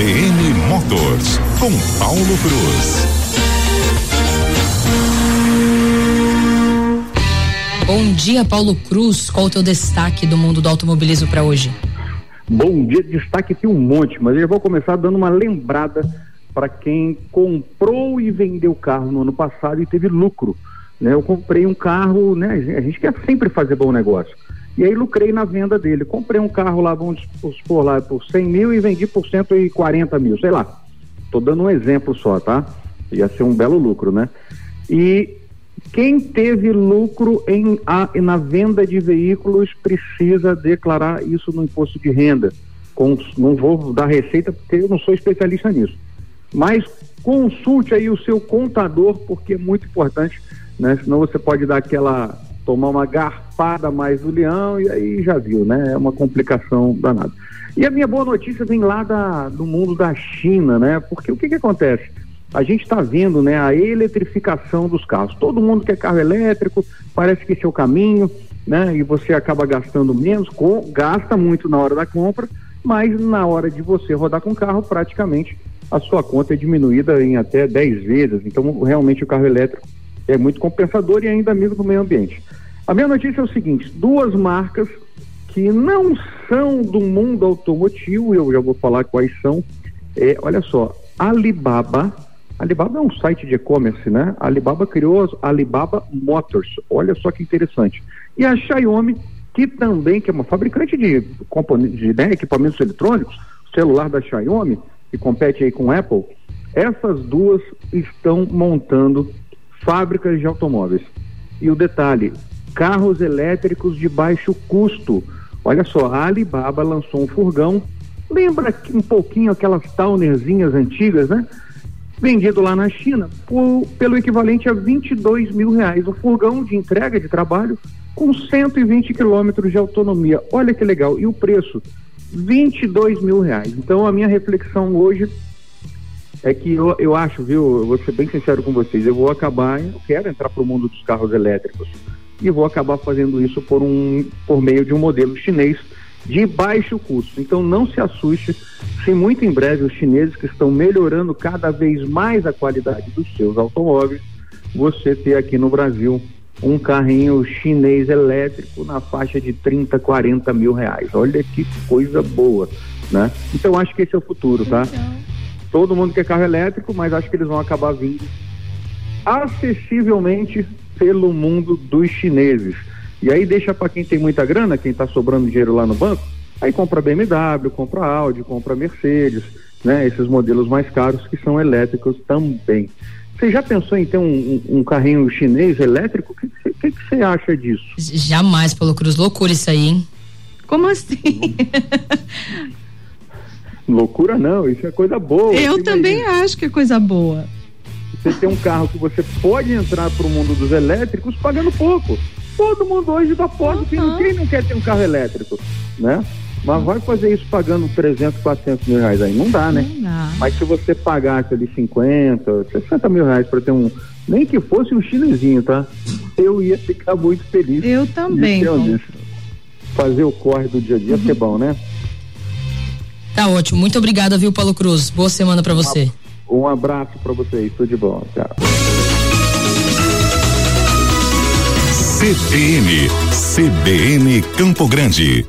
CBN Motors, com Paulo Cruz. Bom dia, Paulo Cruz. Qual o teu destaque do mundo do automobilismo para hoje? Bom dia, destaque tem um monte, mas eu vou começar dando uma lembrada para quem comprou e vendeu carro no ano passado e teve lucro. Né? Eu comprei um carro, né? A gente quer sempre fazer bom negócio. E aí lucrei na venda dele. Comprei um carro lá, vamos por lá, por 100 mil e vendi por 140 mil, sei lá. Estou dando um exemplo só, tá? Ia ser um belo lucro, né? E quem teve lucro em, a, na venda de veículos precisa declarar isso no imposto de renda. Com, não vou dar receita porque eu não sou especialista nisso. Mas consulte aí o seu contador, porque é muito importante, né? Senão você pode dar aquela tomar uma garfada mais do leão e aí já viu, né? É uma complicação danada. E a minha boa notícia vem lá da, do mundo da China, né? Porque o que que acontece? A gente está vendo, né, a eletrificação dos carros. Todo mundo quer carro elétrico, parece que esse é o caminho, né? E você acaba gastando menos, com, gasta muito na hora da compra, mas na hora de você rodar com o carro, praticamente a sua conta é diminuída em até 10 vezes. Então, realmente o carro elétrico é muito compensador e ainda amigo do meio ambiente. A minha notícia é o seguinte: duas marcas que não são do mundo automotivo, eu já vou falar quais são. É, olha só, Alibaba. Alibaba é um site de e-commerce, né? Alibaba criou a Alibaba Motors. Olha só que interessante. E a Xiaomi, que também que é uma fabricante de, de né, equipamentos eletrônicos, celular da Xiaomi, que compete aí com Apple, essas duas estão montando fábricas de automóveis. E o detalhe, carros elétricos de baixo custo. Olha só, a Alibaba lançou um furgão, lembra um pouquinho aquelas Townerzinhas antigas, né? Vendido lá na China por, pelo equivalente a 22 mil reais. O furgão de entrega de trabalho com 120 quilômetros de autonomia. Olha que legal. E o preço? 22 mil reais. Então a minha reflexão hoje é que eu, eu acho, viu, eu vou ser bem sincero com vocês, eu vou acabar, eu quero entrar para o mundo dos carros elétricos e vou acabar fazendo isso por, um, por meio de um modelo chinês de baixo custo. Então não se assuste se muito em breve os chineses que estão melhorando cada vez mais a qualidade dos seus automóveis, você ter aqui no Brasil um carrinho chinês elétrico na faixa de 30, 40 mil reais. Olha que coisa boa, né? Então acho que esse é o futuro, tá? Todo mundo quer carro elétrico, mas acho que eles vão acabar vindo acessivelmente pelo mundo dos chineses. E aí deixa para quem tem muita grana, quem está sobrando dinheiro lá no banco, aí compra BMW, compra Audi, compra Mercedes, né? Esses modelos mais caros que são elétricos também. Você já pensou em ter um, um, um carrinho chinês elétrico? O que você acha disso? Jamais, Paulo Cruz. Loucura isso aí, hein? Como assim? Loucura não, isso é coisa boa. Eu também imagina. acho que é coisa boa. Você tem um carro que você pode entrar para o mundo dos elétricos pagando pouco. Todo mundo hoje dá pode, uhum. quem não quer ter um carro elétrico, né? Mas vai fazer isso pagando 300, 400 mil reais aí? Não dá, né? Não dá. Mas se você pagasse ali 50, 60 mil reais para ter um. Nem que fosse um chinesinho, tá? Eu ia ficar muito feliz. Eu também. Fazer o corre do dia a dia, uhum. é bom, né? Tá ótimo. Muito obrigada, viu, Paulo Cruz? Boa semana para você. Um abraço para vocês. Tudo de bom. Tchau. CBN, CBN Campo Grande.